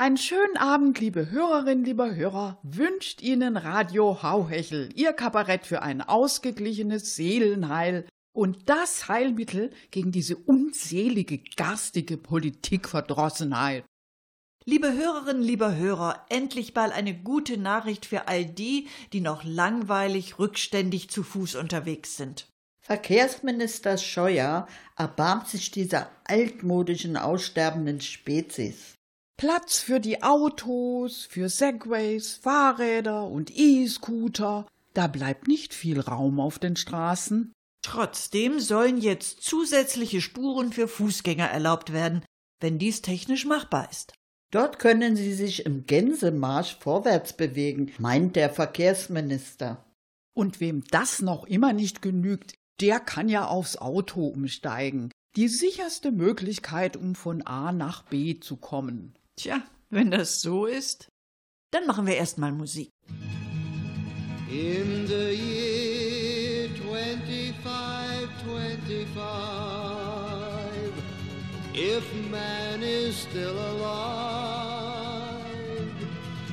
Einen schönen Abend, liebe Hörerinnen, lieber Hörer, wünscht Ihnen Radio Hauhechel, Ihr Kabarett für ein ausgeglichenes Seelenheil und das Heilmittel gegen diese unselige, garstige Politikverdrossenheit. Liebe Hörerinnen, lieber Hörer, endlich mal eine gute Nachricht für all die, die noch langweilig rückständig zu Fuß unterwegs sind. Verkehrsminister Scheuer erbarmt sich dieser altmodischen aussterbenden Spezies. Platz für die Autos, für Segways, Fahrräder und E-Scooter. Da bleibt nicht viel Raum auf den Straßen. Trotzdem sollen jetzt zusätzliche Spuren für Fußgänger erlaubt werden, wenn dies technisch machbar ist. Dort können sie sich im Gänsemarsch vorwärts bewegen, meint der Verkehrsminister. Und wem das noch immer nicht genügt, der kann ja aufs Auto umsteigen. Die sicherste Möglichkeit, um von A nach B zu kommen. Tja, wenn das so ist, dann machen wir erstmal Musik. In the year 2525, if man is still alive,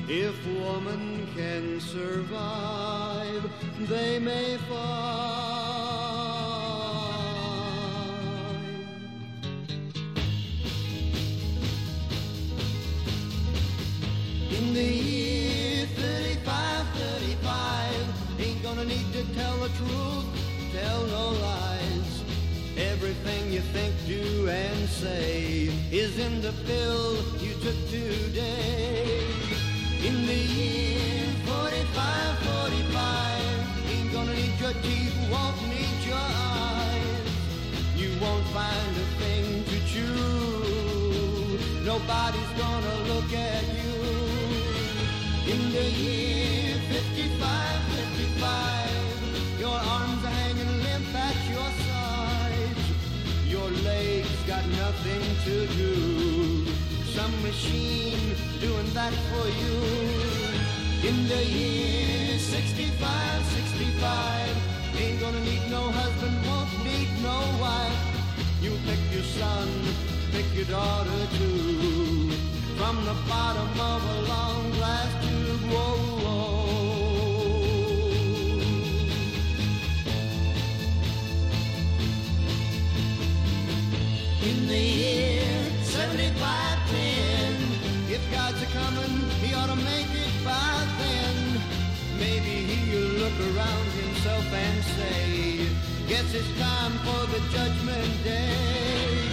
if woman can survive, they may find. Pill you took today. In the year 45, 45, ain't gonna need your teeth, won't need your eyes. You won't find a thing to chew. Nobody's gonna look at you. In the year 55, 55, your arms are hanging limp at your sides. Your legs got nothing to do. Some machine doing that for you. In the year 65, 65, ain't gonna need no husband, won't need no wife. You pick your son, pick your daughter too. From the bottom of a long glass tube, whoa. And say, Guess it's time for the judgment day.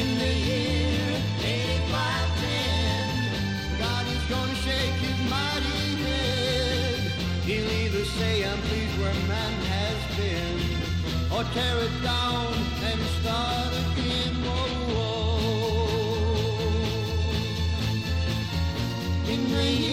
In the year 8510, God is gonna shake his mighty head. He'll either say, I'm pleased where man has been, or tear it down and start again. Whoa, whoa. In the year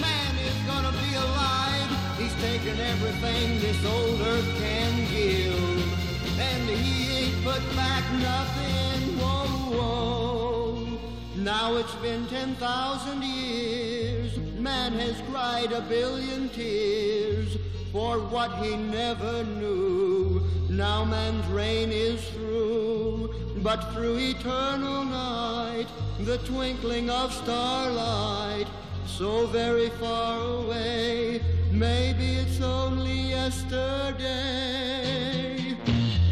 man is gonna be alive. He's taken everything this old earth can give, and he ain't put back nothing. Whoa, whoa. Now it's been 10,000 years. Man has cried a billion tears for what he never knew. Now man's reign is through, but through eternal night, the twinkling of starlight, so very far away, maybe it's only yesterday.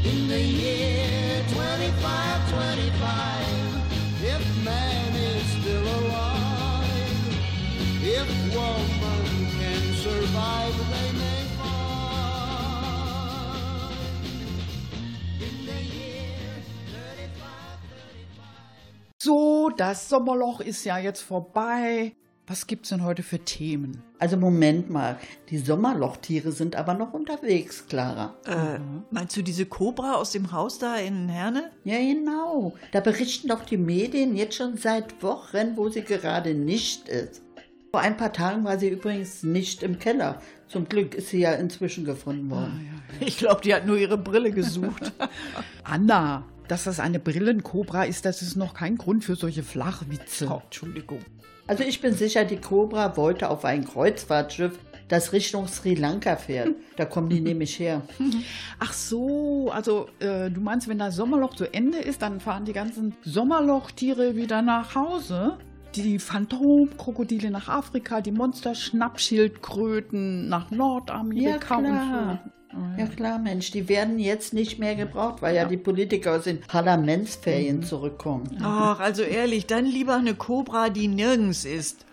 In the year 2525, if man is still alive, if woman can survive, they may find. In the year 35, 35. So, das Sommerloch ist ja jetzt vorbei. Was gibt's denn heute für Themen? Also Moment mal, die Sommerlochtiere sind aber noch unterwegs, Clara. Äh, meinst du diese Kobra aus dem Haus da in Herne? Ja, genau. Da berichten doch die Medien jetzt schon seit Wochen, wo sie gerade nicht ist. Vor ein paar Tagen war sie übrigens nicht im Keller. Zum Glück ist sie ja inzwischen gefunden worden. Ich glaube, die hat nur ihre Brille gesucht. Anna, dass das eine Brillenkobra ist, das ist noch kein Grund für solche Flachwitze. oh, Entschuldigung. Also ich bin sicher, die Cobra wollte auf ein Kreuzfahrtschiff, das Richtung Sri Lanka fährt. Da kommen die nämlich her. Ach so, also äh, du meinst, wenn das Sommerloch zu Ende ist, dann fahren die ganzen Sommerlochtiere wieder nach Hause? Die Phantomkrokodile nach Afrika, die Monster-Schnappschildkröten nach Nordamerika Ja, und klar. so. Ja klar, Mensch, die werden jetzt nicht mehr gebraucht, weil ja, die Politiker aus den Parlamentsferien zurückkommen. Ach, also ehrlich, dann lieber eine Kobra, die nirgends ist.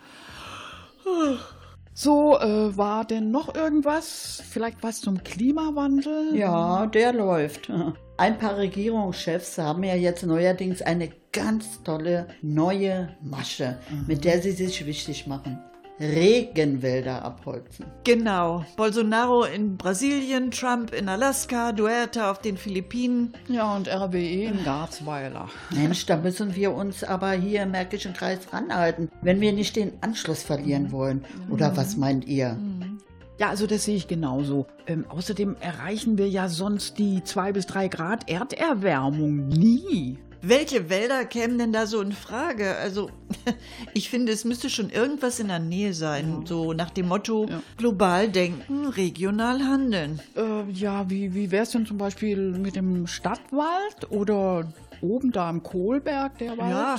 So, äh, war denn noch irgendwas? Vielleicht was zum Klimawandel? Ja, der läuft. Ein paar Regierungschefs haben ja jetzt neuerdings eine ganz tolle neue Masche, mit der sie sich wichtig machen. Regenwälder abholzen. Genau. Bolsonaro in Brasilien, Trump in Alaska, Duerte auf den Philippinen. Ja, und RWE in Garzweiler. Mensch, da müssen wir uns aber hier im Märkischen Kreis ranhalten, wenn wir nicht den Anschluss verlieren wollen. Oder was meint ihr? Ja, also das sehe ich genauso. Ähm, außerdem erreichen wir ja sonst die 2 bis 3 Grad Erderwärmung nie. Welche Wälder kämen denn da so in Frage? Also, ich finde, es müsste schon irgendwas in der Nähe sein. So nach dem Motto: global denken, regional handeln. Äh, ja, wie, wie wäre es denn zum Beispiel mit dem Stadtwald oder oben da im Kohlberg, der Wald? Ja,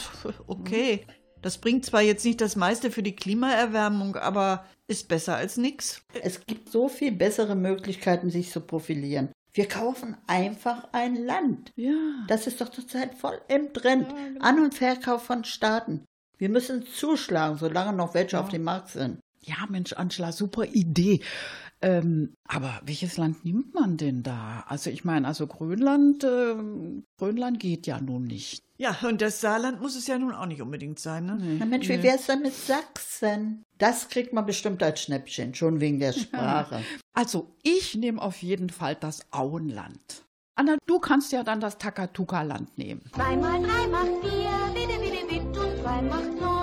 okay. Das bringt zwar jetzt nicht das meiste für die Klimaerwärmung, aber ist besser als nix. Es gibt so viel bessere Möglichkeiten, sich zu profilieren. Wir kaufen einfach ein Land. Ja. Das ist doch zurzeit voll im Trend. An- und Verkauf von Staaten. Wir müssen zuschlagen, solange noch welche auf dem Markt sind. Ja, Mensch, Angela, super Idee. Ähm, aber welches Land nimmt man denn da? Also ich meine, also Grönland, ähm, Grönland geht ja nun nicht. Ja, und das Saarland muss es ja nun auch nicht unbedingt sein, ne? Na Mensch, wie wär's denn mit Sachsen? Das kriegt man bestimmt als Schnäppchen, schon wegen der Sprache. Also ich nehme auf jeden Fall das Auenland. Anna, du kannst ja dann das Takatuka-Land nehmen. Zwei mal drei macht vier, bitte, bitte, bitte, und zwei macht neune.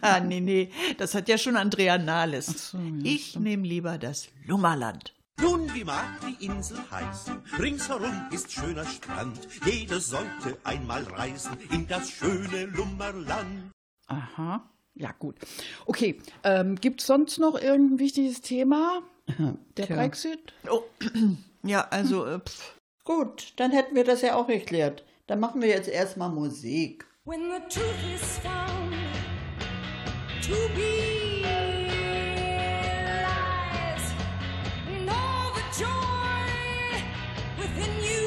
Ah, nee, nee, das hat ja schon Andrea Nahles. so, ja, ich nehme lieber das Lummerland. Nun, wie mag die Insel heißen? Ringsherum ist schöner Strand. Jeder sollte einmal reisen in das schöne Lummerland. Aha, ja gut. Okay, ähm, gibt es sonst noch irgendein wichtiges Thema? Der Tja. Brexit? Oh, ja, also, äh, pff. Gut, dann hätten wir das ja auch geklärt. Dann machen wir jetzt erstmal Musik. When the truth is found to be lies, and all the joy within you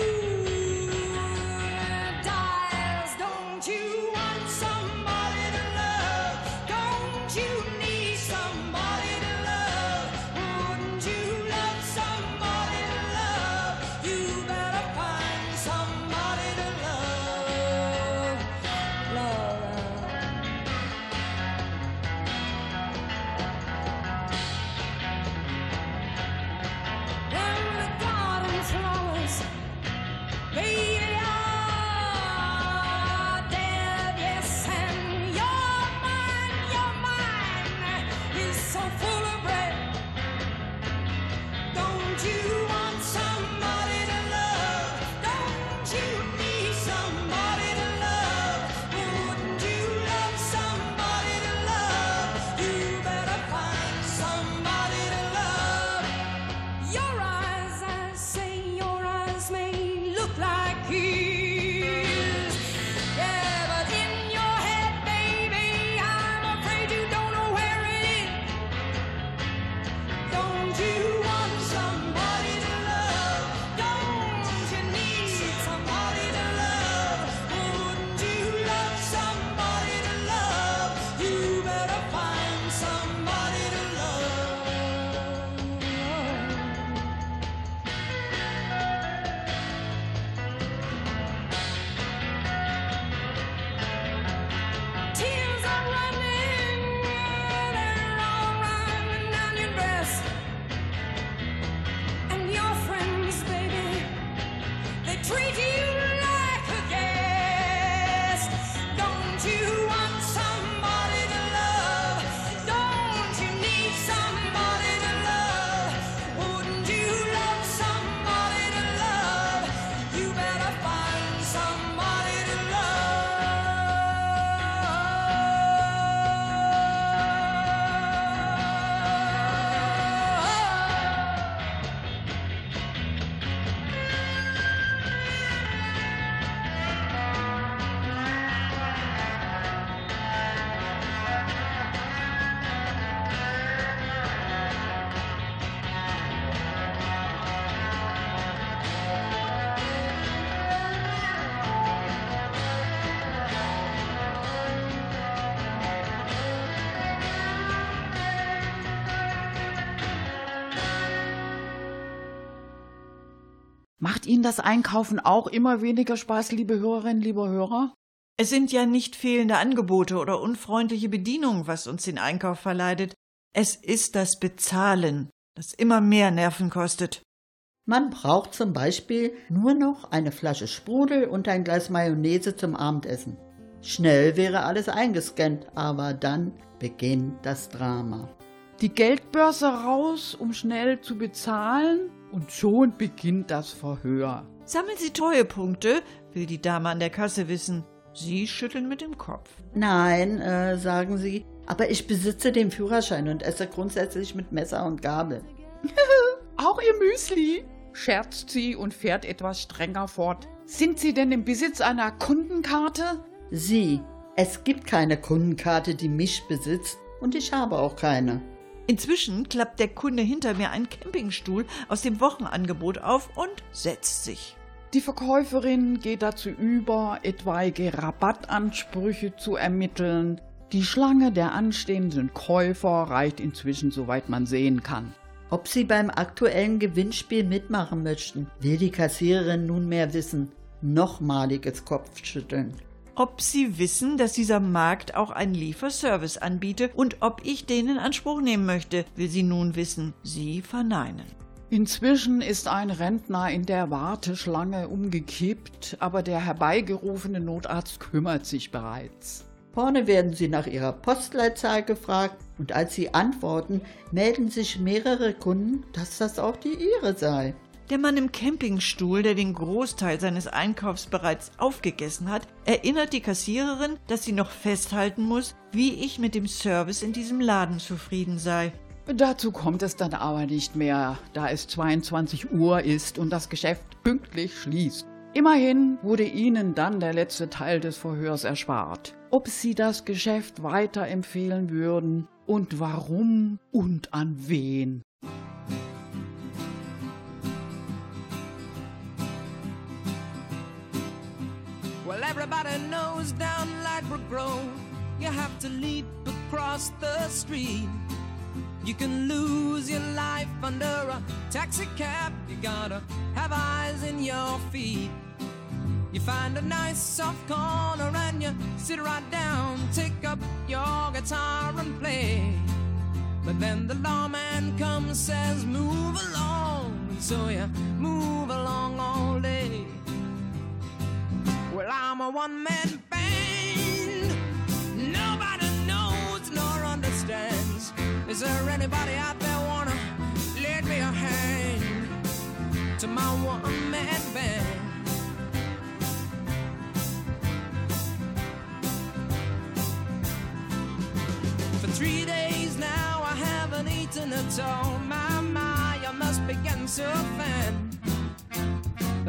Macht Ihnen das Einkaufen auch immer weniger Spaß, liebe Hörerinnen, lieber Hörer? Es sind ja nicht fehlende Angebote oder unfreundliche Bedienung, was uns den Einkauf verleitet. Es ist das Bezahlen, das immer mehr Nerven kostet. Man braucht zum Beispiel nur noch eine Flasche Sprudel und ein Glas Mayonnaise zum Abendessen. Schnell wäre alles eingescannt, aber dann beginnt das Drama. Die Geldbörse raus, um schnell zu bezahlen, und schon beginnt das Verhör. Sammeln Sie Treuepunkte, will die Dame an der Kasse wissen. Sie schütteln mit dem Kopf. Nein, äh, sagen sie, aber ich besitze den Führerschein und esse grundsätzlich mit Messer und Gabel. Auch Ihr Müsli, scherzt sie und fährt etwas strenger fort. Sind Sie denn im Besitz einer Kundenkarte? Sie, es gibt keine Kundenkarte, die mich besitzt und ich habe auch keine. Inzwischen klappt der Kunde hinter mir einen Campingstuhl aus dem Wochenangebot auf und setzt sich. Die Verkäuferin geht dazu über, etwaige Rabattansprüche zu ermitteln. Die Schlange der anstehenden Käufer reicht inzwischen, soweit man sehen kann. Ob Sie beim aktuellen Gewinnspiel mitmachen möchten, will die Kassiererin nunmehr wissen. Nochmaliges Kopfschütteln. Ob Sie wissen, dass dieser Markt auch einen Lieferservice anbietet und ob ich den in Anspruch nehmen möchte, will sie nun wissen. Sie verneinen. Inzwischen ist ein Rentner in der Warteschlange umgekippt, aber der herbeigerufene Notarzt kümmert sich bereits. Vorne werden Sie nach Ihrer Postleitzahl gefragt und als Sie antworten, melden sich mehrere Kunden, dass das auch die Ihre sei. Der Mann im Campingstuhl, der den Großteil seines Einkaufs bereits aufgegessen hat, erinnert die Kassiererin, dass sie noch festhalten muss, wie ich mit dem Service in diesem Laden zufrieden sei. Dazu kommt es dann aber nicht mehr, da es 22 Uhr ist und das Geschäft pünktlich schließt. Immerhin wurde Ihnen dann der letzte Teil des Verhörs erspart. Ob Sie das Geschäft weiterempfehlen würden und warum und an wen. Well, everybody knows down Lightbrook Grove, you have to leap across the street. You can lose your life under a taxi cab. You gotta have eyes in your feet. You find a nice soft corner and you sit right down, take up your guitar and play. But then the lawman comes, says, move along. And so you move along all day. Well, I'm a one man band. Nobody knows nor understands. Is there anybody out there wanna lend me a hand to my one man band? For three days now, I haven't eaten at all. My, my, I must begin so thin.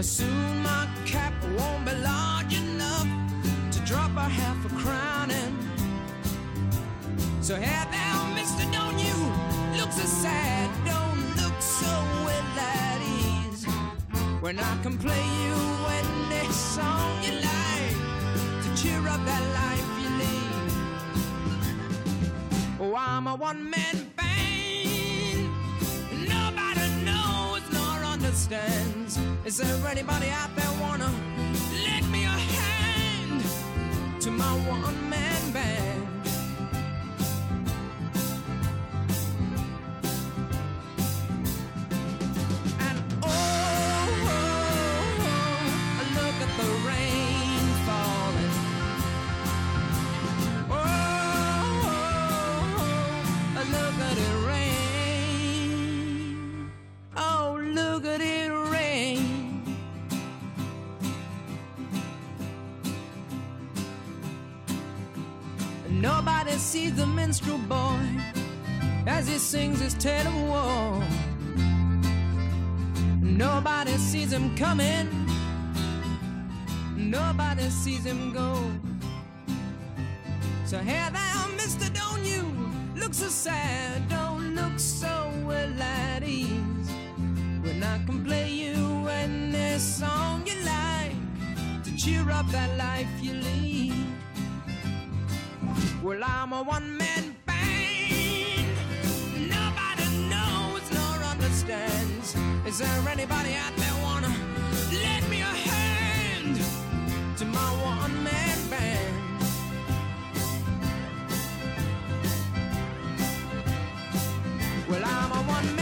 Soon my cap won't be large to drop half a crown in. So hey now, mister, don't you look so sad, don't look so well at ease. When I can play you any song you like to cheer up that life you lead. Oh, I'm a one-man band. Nobody knows nor understands. Is there anybody out there wanna to my one-man band? Nobody sees the minstrel boy as he sings his tale of war. Nobody sees him coming. Nobody sees him go. So hey there, mister, don't you look so sad, don't look so well at ease. When I can play you any song you like to cheer up that life you lead. Well, I'm a one man band. Nobody knows nor understands. Is there anybody out there wanna lend me a hand to my one man band? Well, I'm a one man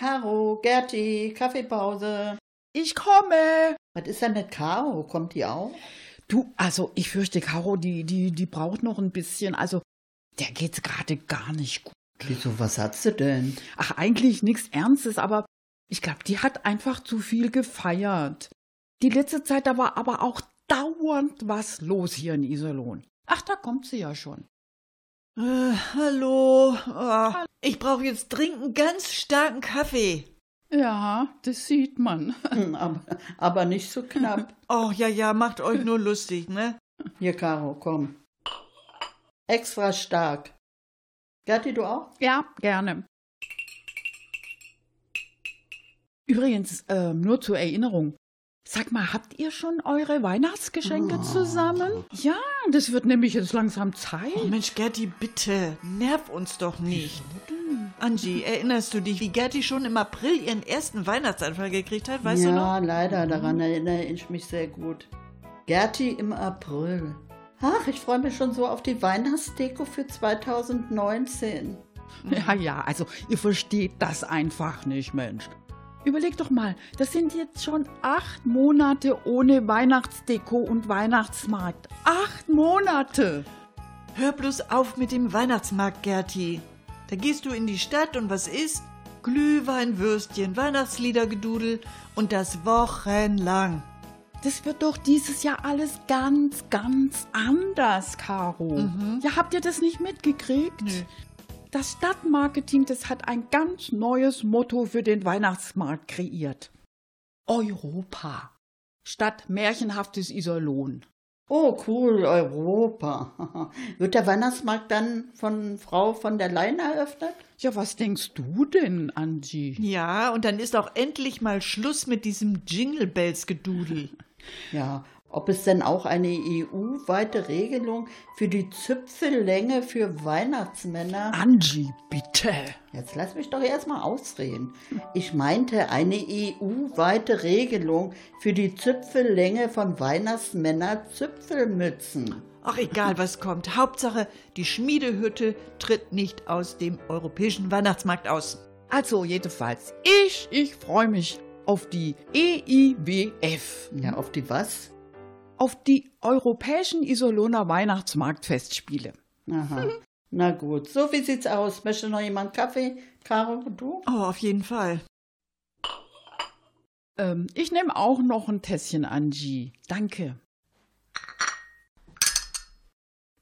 Caro, Gerti, Kaffeepause. Ich komme! Was ist denn mit Caro? Kommt die auch? Du, also ich fürchte, Caro, die, die, die braucht noch ein bisschen, also der geht's gerade gar nicht gut. Wieso, was hat sie denn? Ach, eigentlich nichts Ernstes, aber ich glaube, die hat einfach zu viel gefeiert. Die letzte Zeit, da war aber auch dauernd was los hier in Iserlohn. Ach, da kommt sie ja schon. Äh, hallo. Oh, ich brauche jetzt dringend einen ganz starken Kaffee. Ja, das sieht man. Hm, Aber, aber nicht so knapp. Oh, ja, ja, macht euch nur lustig, ne? Hier, Caro, komm. Extra stark. Gerti, du auch? Ja, gerne. Übrigens, ähm, nur zur Erinnerung. Sag mal, habt ihr schon eure Weihnachtsgeschenke zusammen? Ja, das wird nämlich jetzt langsam Zeit. Oh Mensch, Gerti, bitte, nerv uns doch nicht. Angie, erinnerst du dich, wie Gerti schon im April ihren ersten Weihnachtsanfall gekriegt hat, weißt ja, du noch? leider, daran erinnere ich mich sehr gut. Gerti im April. Ach, ich freue mich schon so auf die Weihnachtsdeko für 2019. Ja, ja, also ihr versteht das einfach nicht, Mensch. Überleg doch mal, das sind jetzt schon acht Monate ohne Weihnachtsdeko und Weihnachtsmarkt. Acht Monate! Hör bloß auf mit dem Weihnachtsmarkt, Gerti. Da gehst du in die Stadt und was ist? Glühwein, Würstchen, Weihnachtsliedergedudel und das wochenlang. Das wird doch dieses Jahr alles ganz, ganz anders, Caro. Ja, habt ihr das nicht mitgekriegt? Nö. Das Stadtmarketing, das hat ein ganz neues Motto für den Weihnachtsmarkt kreiert. Europa. Statt märchenhaftes Iserlohn. Oh, cool, Europa. Wird der Weihnachtsmarkt dann von Frau von der Leyen eröffnet? Ja, was denkst du denn, Angie? Ja, und dann ist auch endlich mal Schluss mit diesem Jingle Bells Gedudel. Ja, ob es denn auch eine EU-weite Regelung für die Zipfellänge für Weihnachtsmänner. Angie, bitte. Jetzt lass mich doch erstmal ausreden. Ich meinte eine EU-weite Regelung für die Zipfellänge von Weihnachtsmänner Zipfelmützen. Ach, egal was kommt. Hauptsache, die Schmiedehütte tritt nicht aus dem europäischen Weihnachtsmarkt aus. Also jedenfalls, ich, ich freue mich auf die EIWF, Ja, auf die was? Auf die Europäischen Iserlohner Weihnachtsmarktfestspiele. Aha. Na gut, so wie sieht's aus? Möchte noch jemand Kaffee? Caro, du? Oh, auf jeden Fall. Ähm, ich nehme auch noch ein Tässchen, Angie. Danke.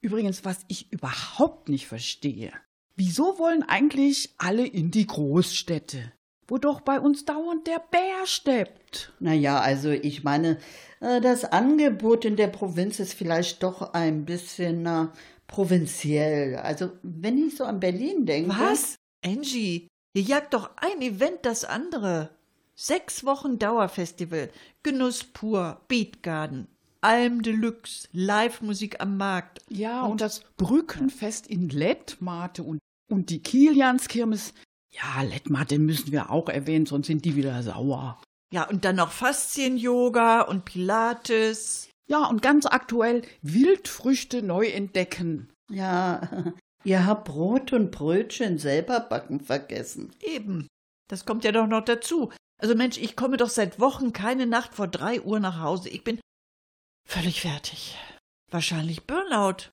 Übrigens, was ich überhaupt nicht verstehe. Wieso wollen eigentlich alle in die Großstädte? Wo doch bei uns dauernd der Bär steppt. Naja, also ich meine, das Angebot in der Provinz ist vielleicht doch ein bisschen na, provinziell. Also wenn ich so an Berlin denke. Was? Angie, ihr jagt doch ein Event das andere. Sechs Wochen Dauerfestival, Genuss pur, Beatgarden, Alm Deluxe, Live-Musik am Markt. Ja, und, das Brückenfest in Lettmate und, und die Kilianskirmes. Ja, Lettmate müssen wir auch erwähnen, sonst sind die wieder sauer. Ja, und dann noch Faszien-Yoga und Pilates. Ja, und ganz aktuell Wildfrüchte neu entdecken. Ja, ihr habt Brot und Brötchen selber backen vergessen. Eben. Das kommt ja doch noch dazu. Also Mensch, ich komme doch seit Wochen keine Nacht vor drei Uhr nach Hause. Ich bin völlig fertig. Wahrscheinlich Burnout.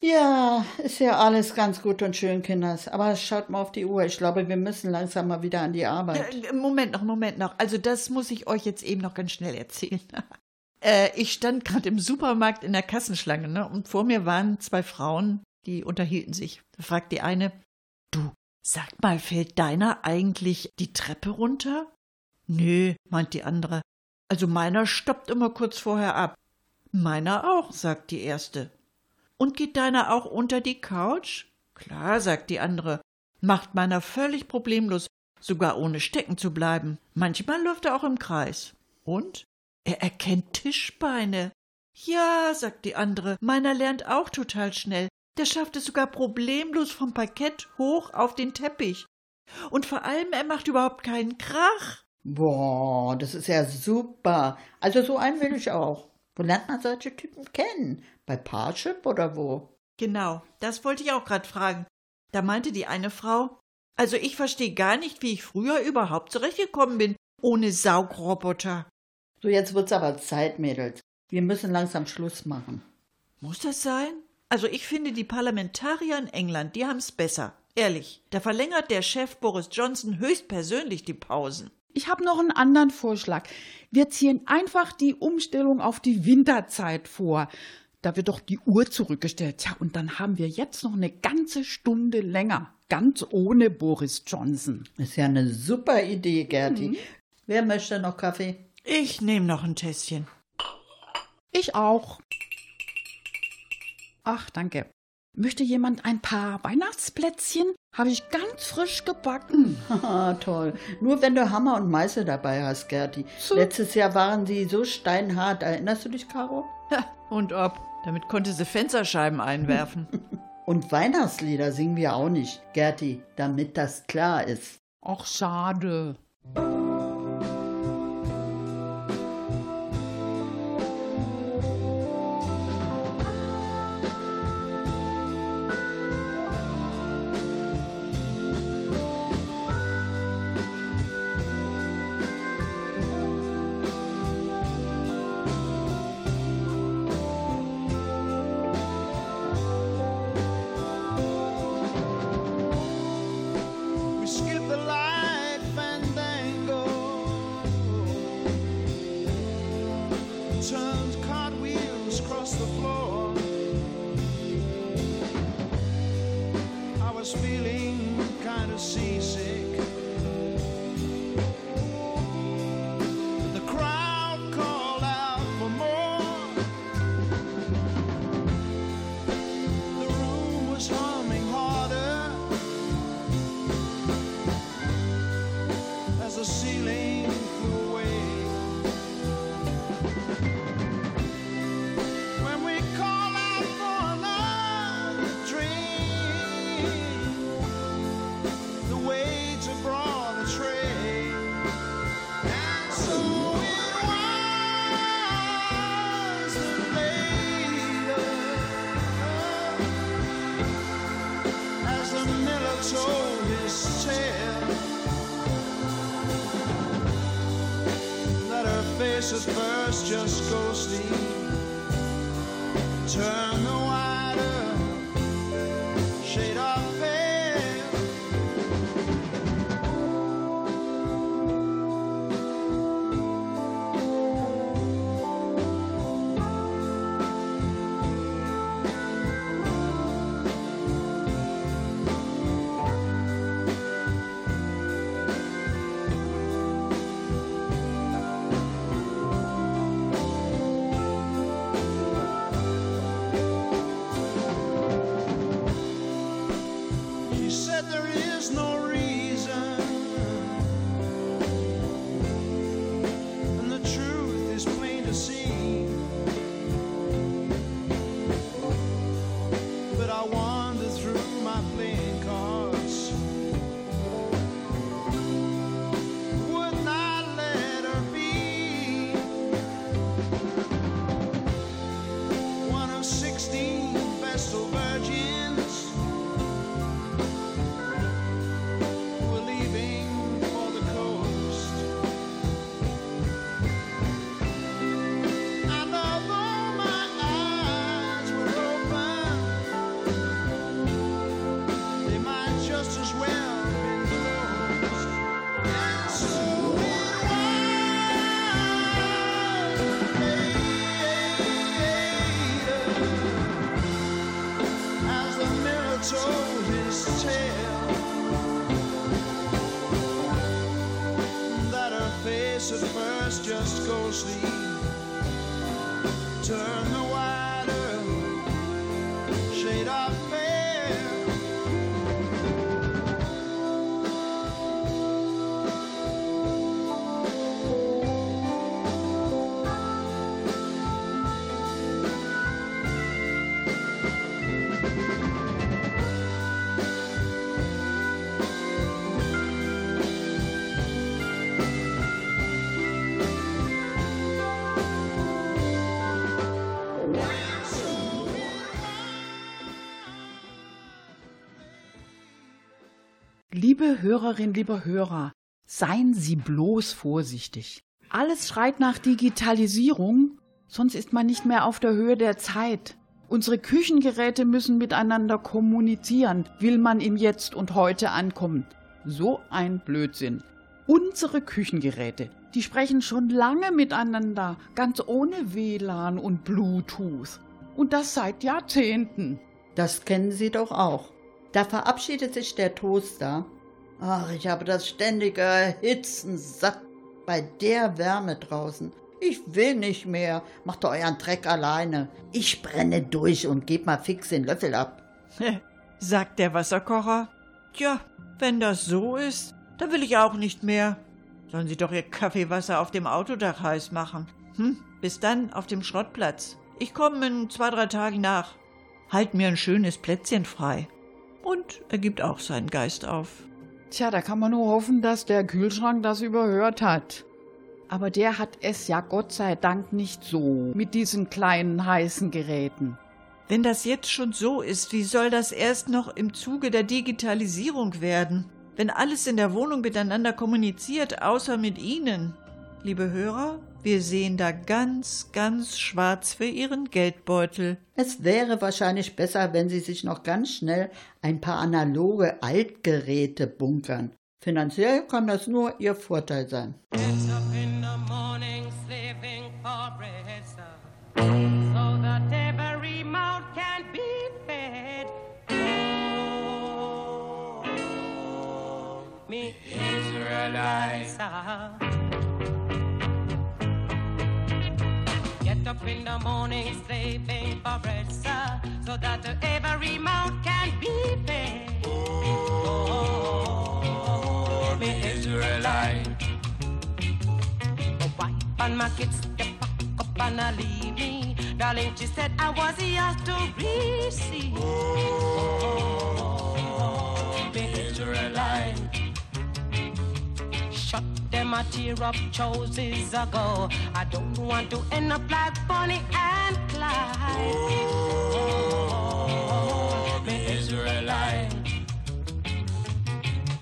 Ja, ist ja alles ganz gut und schön, Kinders. Aber schaut mal auf die Uhr. Ich glaube, wir müssen langsam mal wieder an die Arbeit. Äh, Moment noch, Moment noch. Also das muss ich euch jetzt eben noch ganz schnell erzählen. äh, ich stand gerade im Supermarkt in der Kassenschlange, ne? Und vor mir waren zwei Frauen, die unterhielten sich. Da fragt die eine, du, Sag mal, fällt deiner eigentlich die Treppe runter? Nö, meint die andere. Also meiner stoppt immer kurz vorher ab. Meiner auch, sagt die erste. Und geht deiner auch unter die Couch? Klar, sagt die andere. Macht meiner völlig problemlos, sogar ohne stecken zu bleiben. Manchmal läuft er auch im Kreis. Und? Er erkennt Tischbeine. Ja, sagt die andere, meiner lernt auch total schnell. Der schafft es sogar problemlos vom Parkett hoch auf den Teppich. Und vor allem, er macht überhaupt keinen Krach. Boah, das ist ja super. Also so einen will ich auch. Wo lernt man solche Typen kennen? Bei Parship oder wo? Genau, das wollte ich auch gerade fragen. Da meinte die eine Frau, also ich verstehe gar nicht, wie ich früher überhaupt zurechtgekommen bin, ohne Saugroboter. So, jetzt wird's aber Zeit, Mädels. Wir müssen langsam Schluss machen. Muss das sein? Also ich finde, die Parlamentarier in England, die haben's besser. Ehrlich, da verlängert der Chef Boris Johnson höchstpersönlich die Pausen. Ich habe noch einen anderen Vorschlag. Wir ziehen einfach die Umstellung auf die Winterzeit vor. Da wird doch die Uhr zurückgestellt. Ja, und dann haben wir jetzt noch eine ganze Stunde länger. Ganz ohne Boris Johnson. Ist ja eine super Idee, Gerti. Wer möchte noch Kaffee? Ich nehme noch ein Tässchen. Ich auch. Ach, danke. Möchte jemand ein paar Weihnachtsplätzchen? Habe ich ganz frisch gebacken. Haha, toll. Nur wenn du Hammer und Meißel dabei hast, Gerti. So. Letztes Jahr waren sie so steinhart. Erinnerst du dich, Caro? Und ob. Damit konnte sie Fensterscheiben einwerfen. Und Weihnachtslieder singen wir auch nicht, Gerti, damit das klar ist. Ach, schade. Feeling kind of seasick. First just ghostly that I want. Liebe Hörerin, lieber Hörer, seien Sie bloß vorsichtig. Alles schreit nach Digitalisierung, sonst ist man nicht mehr auf der Höhe der Zeit. Unsere Küchengeräte müssen miteinander kommunizieren, will man im Jetzt und Heute ankommen. So ein Blödsinn. Unsere Küchengeräte, die sprechen schon lange miteinander, ganz ohne WLAN und Bluetooth. Und das seit Jahrzehnten. Das kennen Sie doch auch. Da verabschiedet sich der Toaster. Ach, ich habe das ständige Erhitzen satt bei der Wärme draußen. Ich will nicht mehr. Macht doch euren Dreck alleine. Ich brenne durch und geb mal fix den Löffel ab. sagt der Wasserkocher. Tja, wenn das so ist, dann will ich auch nicht mehr. Sollen Sie doch Ihr Kaffeewasser auf dem Autodach heiß machen. Hm, bis dann auf dem Schrottplatz. Ich komme in zwei, drei Tagen nach. Halt mir ein schönes Plätzchen frei. Und er gibt auch seinen Geist auf. Tja, da kann man nur hoffen, dass der Kühlschrank das überhört hat. Aber der hat es ja Gott sei Dank nicht so mit diesen kleinen heißen Geräten. Wenn das jetzt schon so ist, wie soll das erst noch im Zuge der Digitalisierung werden? Wenn alles in der Wohnung miteinander kommuniziert, außer mit Ihnen? Liebe Hörer, wir sehen da ganz, ganz schwarz für Ihren Geldbeutel. Es wäre wahrscheinlich besser, wenn Sie sich noch ganz schnell ein paar analoge Altgeräte bunkern. Finanziell kann das nur Ihr Vorteil sein. Get up in the morning, slaving for bread, sir, so that every mouth can be fed. Oh, me Israelites. My wife and my kids, they pack up and I leave me. Darling, she said I was yours to receive. Oh, me Israelite. A tear up choices ago. I don't want to end up like Bonnie and Clyde. Oh, me Israelite.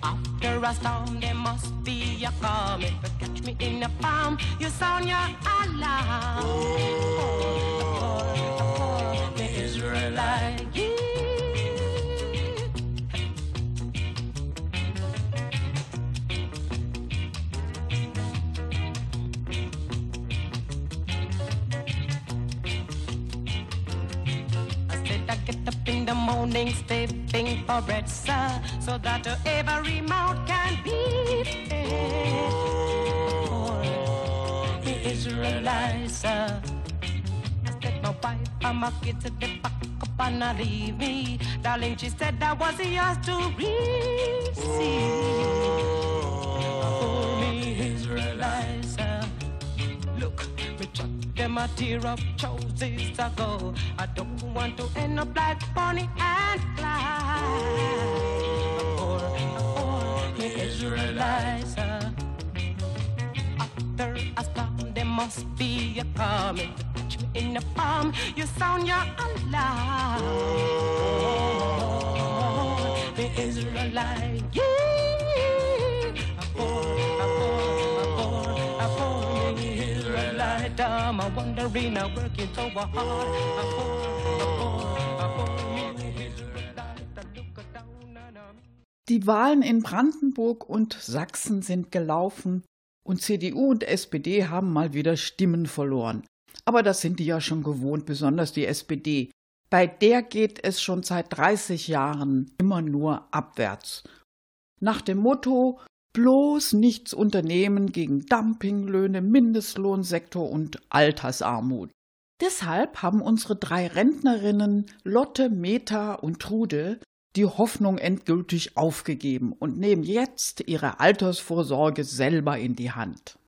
After a storm, there must be a calm. If you catch me in the palm, you sound your alarm. Oh, the Israelite. In the morning, stepping for bread, sir, so that every mouth can be fed. Oh, the Israelites, sir. I said my wife and my kids said they pack up and I leave me. Darling, she said that was yours to receive. Oh, me Israelites. Look, me a tear of choices ago. I don't want to end up like Bonnie and Clyde. Or, or the Israelites. uh, After a storm, there must be a calm. If you in the palm, you sound your alarm. Oh, the Israelite. Yeah. I'm a wondering, I'm working so hard. I'm poor, I'm. Die Wahlen in Brandenburg und Sachsen sind gelaufen und CDU und SPD haben mal wieder Stimmen verloren. Aber das sind die ja schon gewohnt, besonders die SPD. Bei der geht es schon seit 30 Jahren immer nur abwärts. Nach dem Motto bloß nichts unternehmen gegen Dumpinglöhne, Mindestlohnsektor und Altersarmut. Deshalb haben unsere drei Rentnerinnen Lotte, Meta und Trude die Hoffnung endgültig aufgegeben und nehmen jetzt ihre Altersvorsorge selber in die Hand.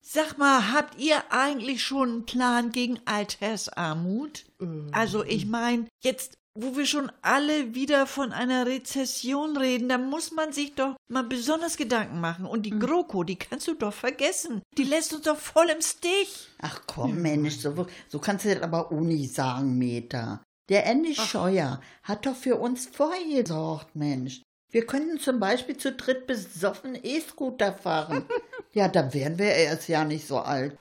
Sag mal, habt ihr eigentlich schon einen Plan gegen Altersarmut? Also ich meine, jetzt, wo wir schon alle wieder von einer Rezession reden, da muss man sich doch mal besonders Gedanken machen. Und die GroKo, die kannst du doch vergessen. Die lässt uns doch voll im Stich. Ach komm, Mensch, so, so kannst du das aber auch nicht sagen, Meta. Der Andy Scheuer hat doch für uns vorgesorgt, Mensch. Wir könnten zum Beispiel zu dritt besoffen E-Scooter fahren. ja, dann wären wir erst ja nicht so alt.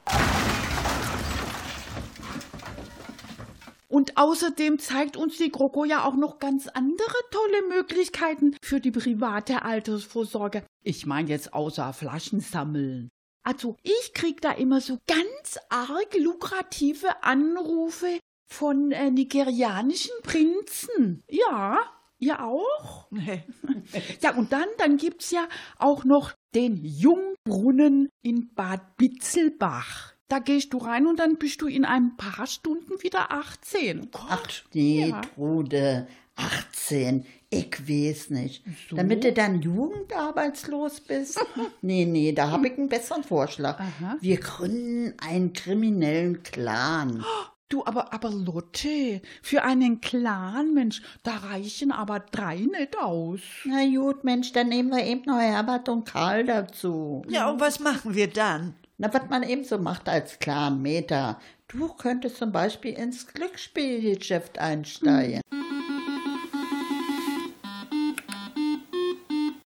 Und außerdem zeigt uns die GroKo ja auch noch ganz andere tolle Möglichkeiten für die private Altersvorsorge. Ich meine jetzt außer Flaschen sammeln. Also ich krieg da immer so ganz arg lukrative Anrufe von äh, nigerianischen Prinzen. Ja, ihr auch? Nee. Ja, und dann, dann gibt's ja auch noch den Jungbrunnen in Bad Bitzelbach. Da gehst du rein und dann bist du in ein paar Stunden wieder 18. Ach nee, Ja. Trude, 18, ich weiß nicht. Damit du dann jugendarbeitslos bist? nee, nee, da habe ich einen besseren Vorschlag. Aha. Wir gründen einen kriminellen Clan. Du, aber, aber Lotte, für einen Clan, Mensch, da reichen aber drei nicht aus. Na gut, Mensch, dann nehmen wir eben noch Herbert und Karl dazu. Ja, und was machen wir dann? Na, was man eben so macht als Clan Meta. Du könntest zum Beispiel ins Glücksspielgeschäft einsteigen.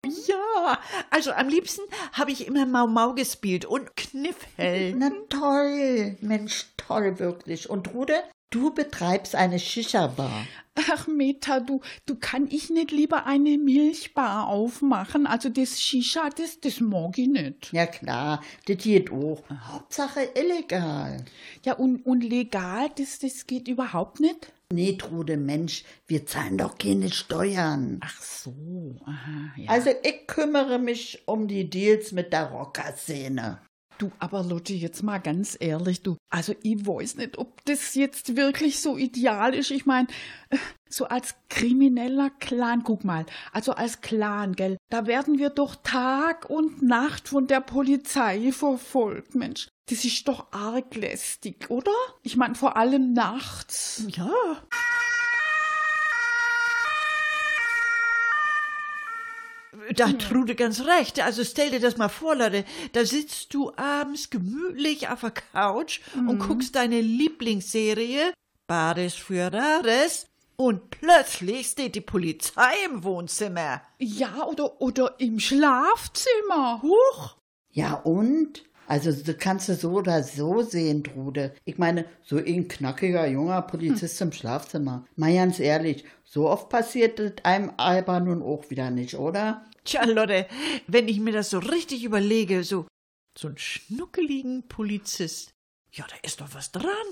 Ja, also am liebsten habe ich immer Mau Mau gespielt und Kniffel. Na toll, Mensch, toll wirklich. Und Trude, du betreibst eine Shisha-Bar. Ach, Meta, du, du kann ich nicht lieber eine Milchbar aufmachen? Also das Shisha, das, das mag ich nicht. Ja klar, das geht auch. Hauptsache illegal. Ja, und, und legal, das, das geht überhaupt nicht? Nee, Trude, Mensch, wir zahlen doch keine Steuern. Ach so, aha, ja. Also ich kümmere mich um die Deals mit der Rockerszene. Du, aber Lotte, jetzt mal ganz ehrlich, du, also ich weiß nicht, ob das jetzt wirklich so ideal ist. Ich meine, so als krimineller Clan, guck mal, also als Clan, gell, da werden wir doch Tag und Nacht von der Polizei verfolgt, Mensch. Das ist doch arg lästig, oder? Ich meine, vor allem nachts. Ja. Da hat Trude ganz recht. Also stell dir das mal vor, Leute. Da sitzt du abends gemütlich auf der Couch und guckst deine Lieblingsserie, Bares für Rares, und plötzlich steht die Polizei im Wohnzimmer. Ja, oder, oder im Schlafzimmer. Huch. Ja und? Also das kannst du so oder so sehen, Trude. Ich meine, so ein knackiger junger Polizist im Schlafzimmer. Mal ganz ehrlich, so oft passiert das einem aber nun auch wieder nicht, oder? Tja, Lotte, wenn ich mir das so richtig überlege, so, so einen schnuckeligen Polizist, ja, da ist doch was dran.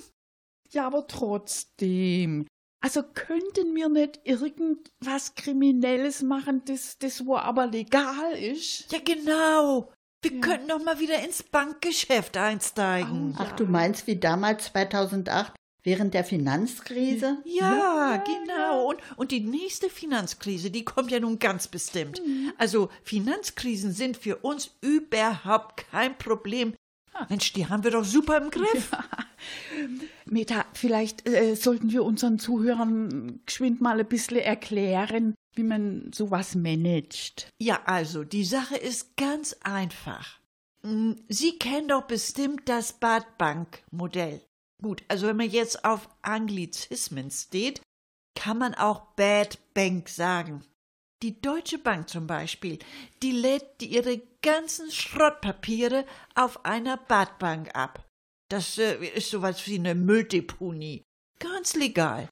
Ja, aber trotzdem. Also könnten wir nicht irgendwas Kriminelles machen, das, das wo aber legal ist? Ja, genau. Wir könnten doch mal wieder ins Bankgeschäft einsteigen. Ach, du meinst wie damals 2008 während der Finanzkrise? Ja, genau. Und, und die nächste Finanzkrise, die kommt ja nun ganz bestimmt. Also Finanzkrisen sind für uns überhaupt kein Problem. Mensch, die haben wir doch super im Griff. Meta, vielleicht äh, sollten wir unseren Zuhörern geschwind mal ein bisschen erklären, wie man sowas managt. Ja, also, die Sache ist ganz einfach. Mm, Sie kennen doch bestimmt das Bad Bank Modell. Gut, also wenn man jetzt auf Anglizismen steht, kann man auch Bad Bank sagen. Die Deutsche Bank zum Beispiel, die lädt ihre ganzen Schrottpapiere auf einer Badbank ab. Das äh, ist sowas wie eine Mülldeponie. Ganz legal.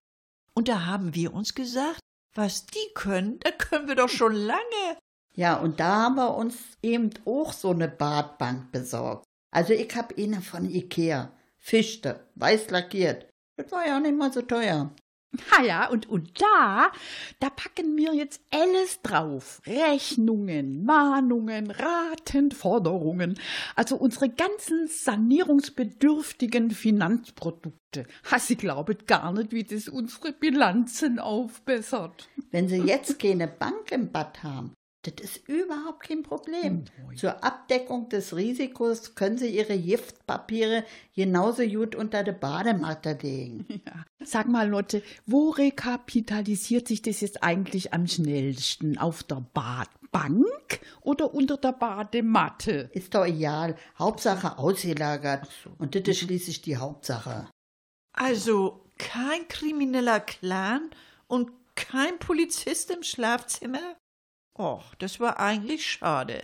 Und da haben wir uns gesagt, was die können, da können wir doch schon lange. Ja, und da haben wir uns eben auch so eine Badbank besorgt. Also ich hab eine von Ikea. Fischte, weiß lackiert. Das war ja nicht mal so teuer. Ha ja, und, und da, da packen wir jetzt alles drauf. Rechnungen, Mahnungen, Raten, Forderungen. Also unsere ganzen sanierungsbedürftigen Finanzprodukte. Ha, Sie glauben gar nicht, wie das unsere Bilanzen aufbessert. Wenn Sie jetzt keine Bank im Bad haben, das ist überhaupt kein Problem. Zur Abdeckung des Risikos können Sie Ihre Giftpapiere genauso gut unter der Badematte legen. Ja. Sag mal, Lotte, wo rekapitalisiert sich das jetzt eigentlich am schnellsten? Auf der Badbank oder unter der Badematte? Ist doch egal. Hauptsache ausgelagert. Und das ist schließlich die Hauptsache. Also kein krimineller Clan und kein Polizist im Schlafzimmer? Och, das war eigentlich schade.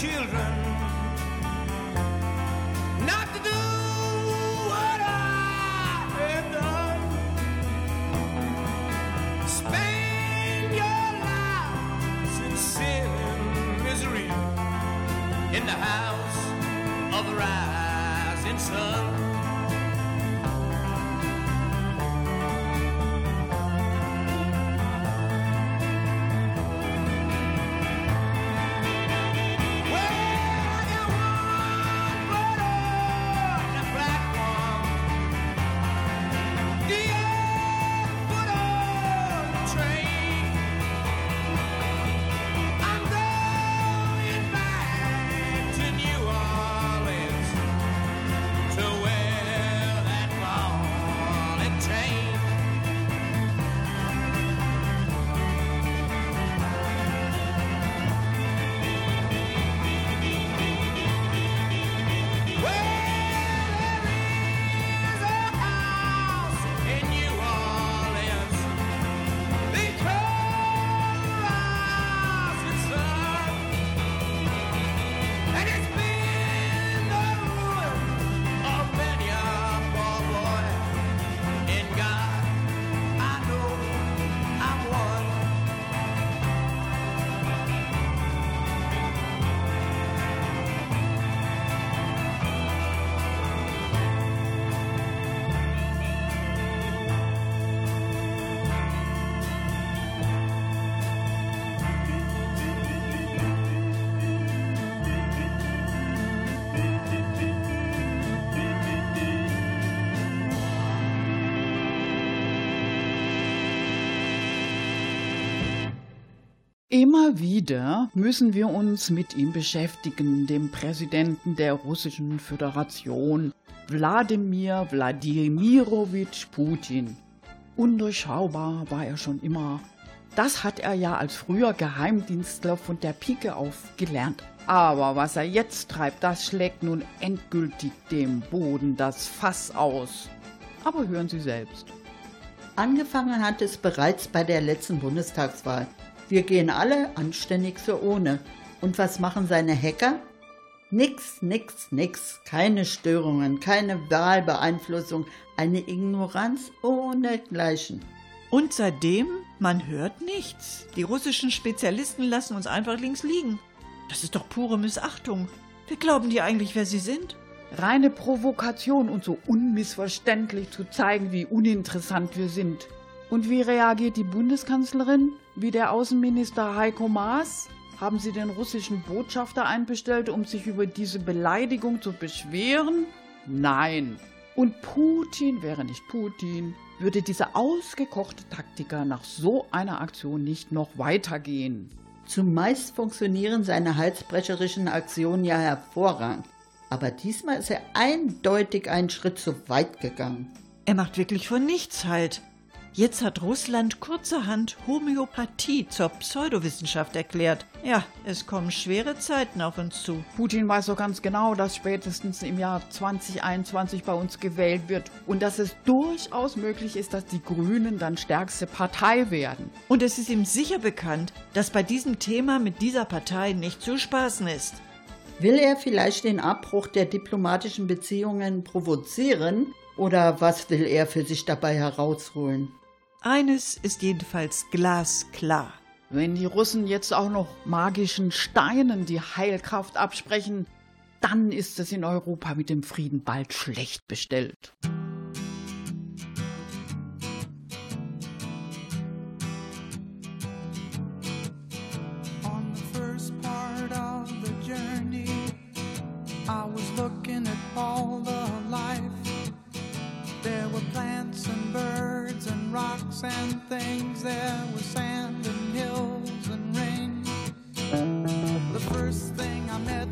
Children Immer wieder müssen wir uns mit ihm beschäftigen, dem Präsidenten der Russischen Föderation, Wladimir Wladimirovich Putin. Undurchschaubar war er schon immer. Das hat er ja als früher Geheimdienstler von der Pike auf gelernt. Aber was er jetzt treibt, das schlägt nun endgültig dem Boden das Fass aus. Aber hören Sie selbst. Angefangen hat es bereits bei der letzten Bundestagswahl. Wir gehen alle anständig zur Urne. Und was machen seine Hacker? Nix, nix, nix. Keine Störungen, keine Wahlbeeinflussung, eine Ignoranz ohnegleichen. Und seitdem, man hört nichts. Die russischen Spezialisten lassen uns einfach links liegen. Das ist doch pure Missachtung. Wie glauben die eigentlich, wer sie sind? Reine Provokation und so unmissverständlich zu zeigen, wie uninteressant wir sind. Und wie reagiert die Bundeskanzlerin? Wie der Außenminister Heiko Maas? Haben Sie den russischen Botschafter einbestellt, um sich über diese Beleidigung zu beschweren? Nein. Und Putin wäre nicht Putin, würde dieser ausgekochte Taktiker nach so einer Aktion nicht noch weitergehen. Zumeist funktionieren seine halsbrecherischen Aktionen ja hervorragend. Aber diesmal ist er eindeutig einen Schritt zu weit gegangen. Er macht wirklich von nichts halt. Jetzt hat Russland kurzerhand Homöopathie zur Pseudowissenschaft erklärt. Ja, es kommen schwere Zeiten auf uns zu. Putin weiß doch ganz genau, dass spätestens im Jahr 2021 bei uns gewählt wird und dass es durchaus möglich ist, dass die Grünen dann stärkste Partei werden. Und es ist ihm sicher bekannt, dass bei diesem Thema mit dieser Partei nicht zu spaßen ist. Will er vielleicht den Abbruch der diplomatischen Beziehungen provozieren? Oder was will er für sich dabei herausholen? Eines ist jedenfalls glasklar. Wenn die Russen jetzt auch noch magischen Steinen die Heilkraft absprechen, dann ist es in Europa mit dem Frieden bald schlecht bestellt. Looking at all the life. There were plants and birds rocks and things. There was sand and hills and rain. The first thing I met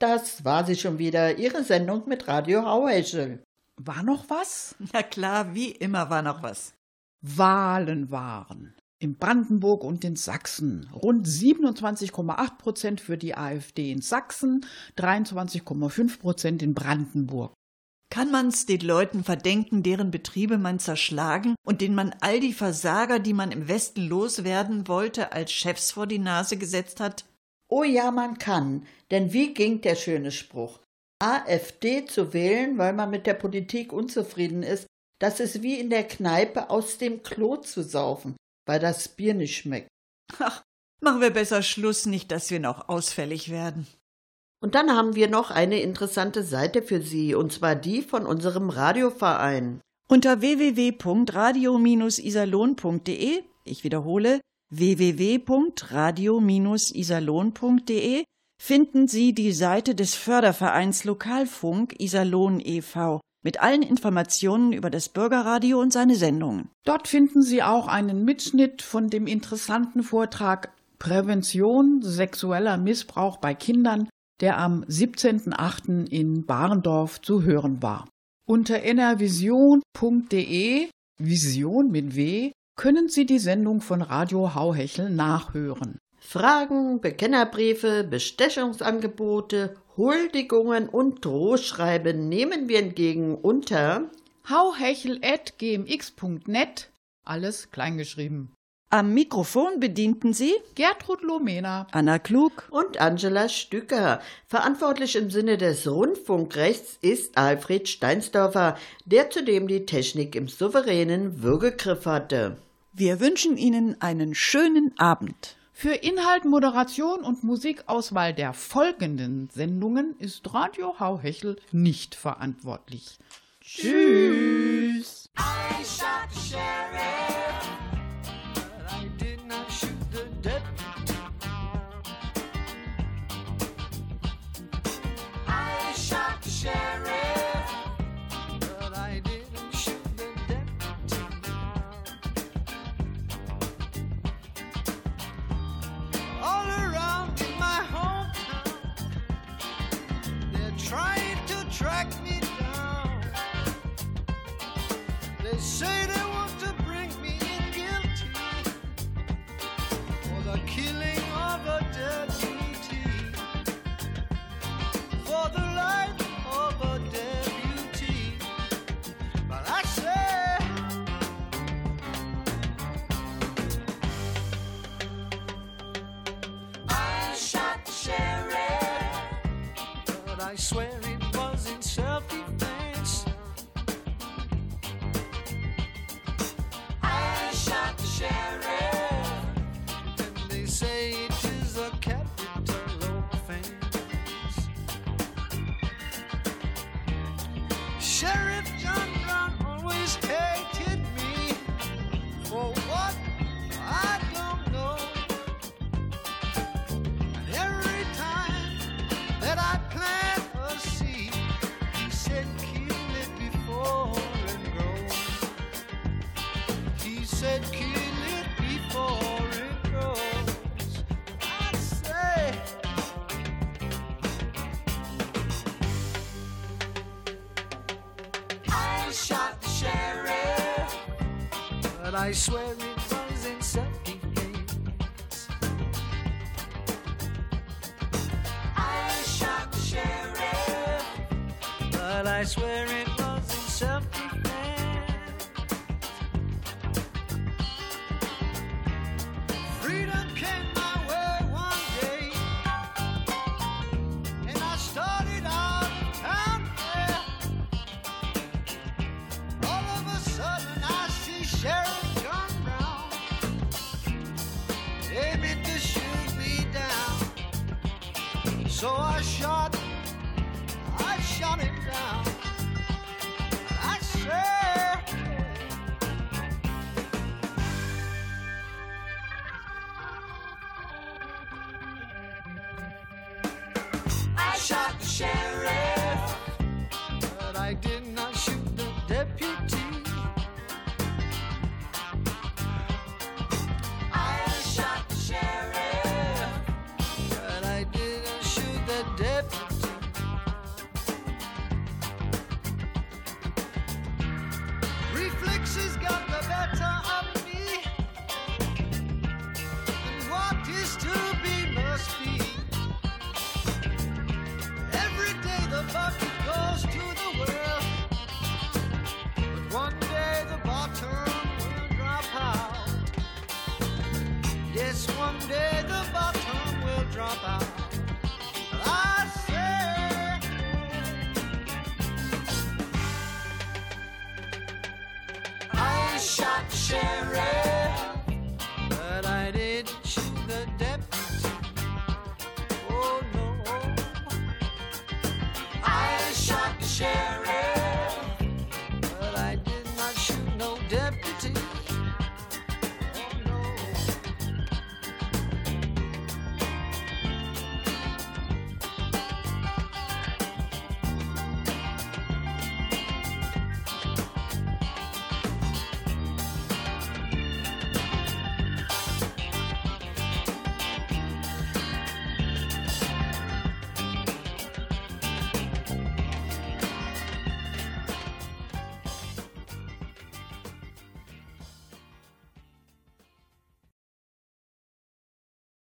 das war sie schon wieder, Ihre Sendung mit Radio Hauheschel. War noch was? Na klar, wie immer war noch was. Wahlen waren. In Brandenburg und in Sachsen. Rund 27,8 Prozent für die AfD in Sachsen, 23,5 Prozent in Brandenburg. Kann man's den Leuten verdenken, deren Betriebe man zerschlagen und denen man all die Versager, die man im Westen loswerden wollte, als Chefs vor die Nase gesetzt hat? Oh ja, man kann, denn wie ging der schöne Spruch? AfD zu wählen, weil man mit der Politik unzufrieden ist, das ist wie in der Kneipe aus dem Klo zu saufen, weil das Bier nicht schmeckt. Ach, machen wir besser Schluss, nicht, dass wir noch ausfällig werden. Und dann haben wir noch eine interessante Seite für Sie, und zwar die von unserem Radioverein. Unter www.radio-iserlohn.de, ich wiederhole, www.radio-iserlohn.de finden Sie die Seite des Fördervereins Lokalfunk Iserlohn e.V. mit allen Informationen über das Bürgerradio und seine Sendungen. Dort finden Sie auch einen Mitschnitt von dem interessanten Vortrag Prävention sexueller Missbrauch bei Kindern, der am 17.08. in Barendorf zu hören war. Unter nrvision.de, Vision mit W, können Sie die Sendung von Radio Hauhechel nachhören. Fragen, Bekennerbriefe, Bestechungsangebote, Huldigungen und Drohschreiben nehmen wir entgegen unter hauhechel.gmx.net, alles kleingeschrieben. Am Mikrofon bedienten Sie Gertrud Lomena. Anna Klug. und Angela Stücker. Verantwortlich im Sinne des Rundfunkrechts ist Alfred Steinsdorfer, der zudem die Technik im souveränen Würgegriff hatte. Wir wünschen Ihnen einen schönen Abend. Für Inhalt, Moderation und Musikauswahl der folgenden Sendungen ist Radio Hauhechel nicht verantwortlich. Tschüss. Swear